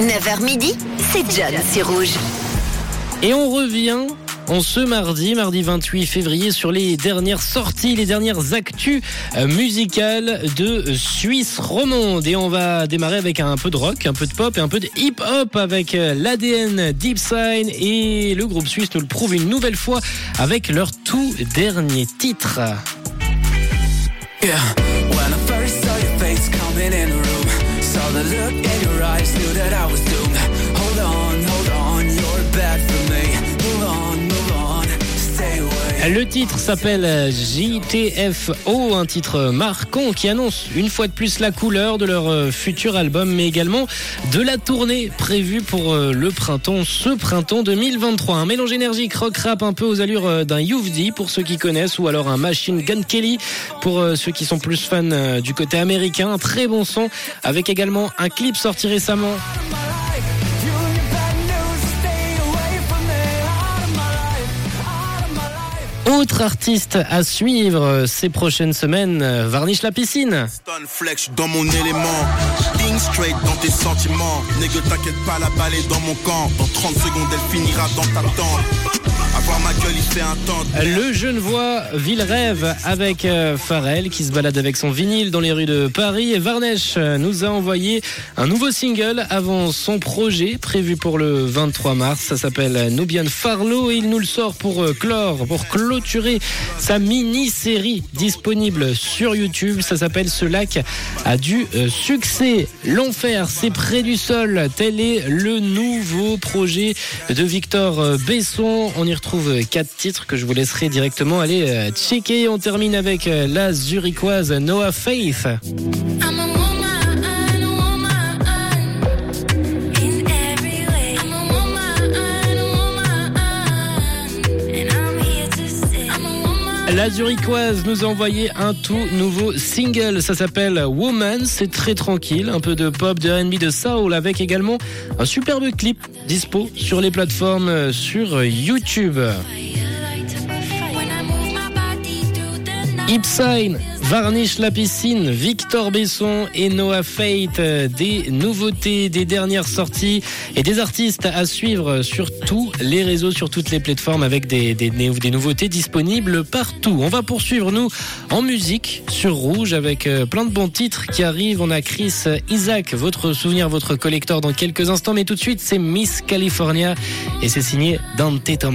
9h midi, c'est John sur Rouge. Et on revient en ce mardi, mardi 28 février, sur les dernières sorties, les dernières actus euh, musicales de Suisse romande. Et on va démarrer avec un peu de rock, un peu de pop et un peu de hip-hop avec euh, l'ADN Deep Sign. Et le groupe suisse nous le prouve une nouvelle fois avec leur tout dernier titre. Yeah, when I first saw your face saw the look in your eyes, knew that I was doomed. Le titre s'appelle JTFO, un titre marquant qui annonce une fois de plus la couleur de leur euh, futur album, mais également de la tournée prévue pour euh, le printemps, ce printemps 2023. Un mélange énergique rock rap un peu aux allures euh, d'un Youvdi pour ceux qui connaissent, ou alors un Machine Gun Kelly pour ceux qui sont plus fans du côté américain. Très bon son, avec également un clip sorti récemment. Autre artiste à suivre ces prochaines semaines, euh, Varnish la piscine. Stone flex, dans mon élément. Think straight dans tes sentiments. Nègre, t'inquiète pas, la balle est dans mon camp. Dans 30 secondes, elle finira dans ta tente. Avoir ma gueule, il fait un temps. Le Genevois Villerève avec euh, Pharrell qui se balade avec son vinyle dans les rues de Paris. Et Varnesh euh, nous a envoyé un nouveau single avant son projet prévu pour le 23 mars. Ça s'appelle Nubian Farlow et il nous le sort pour euh, clore, pour clôturer sa mini-série disponible sur YouTube. Ça s'appelle Ce lac a du euh, succès. L'enfer, c'est près du sol. Tel est le nouveau projet de Victor euh, Besson. On y retrouve euh, quatre titres que je vous laisserai directement aller euh, checker. On termine avec euh, la zurichoise Noah Faith. La zurichoise nous a envoyé un tout nouveau single. Ça s'appelle Woman. C'est très tranquille. Un peu de pop, de R&B, de soul avec également un superbe clip dispo sur les plateformes sur YouTube. When Varnish la piscine, Victor Besson et Noah Fate, des nouveautés, des dernières sorties et des artistes à suivre sur tous les réseaux, sur toutes les plateformes avec des, des, des nouveautés disponibles partout. On va poursuivre nous en musique sur Rouge avec euh, plein de bons titres qui arrivent. On a Chris Isaac, votre souvenir, votre collector dans quelques instants, mais tout de suite c'est Miss California et c'est signé Dante Thomas.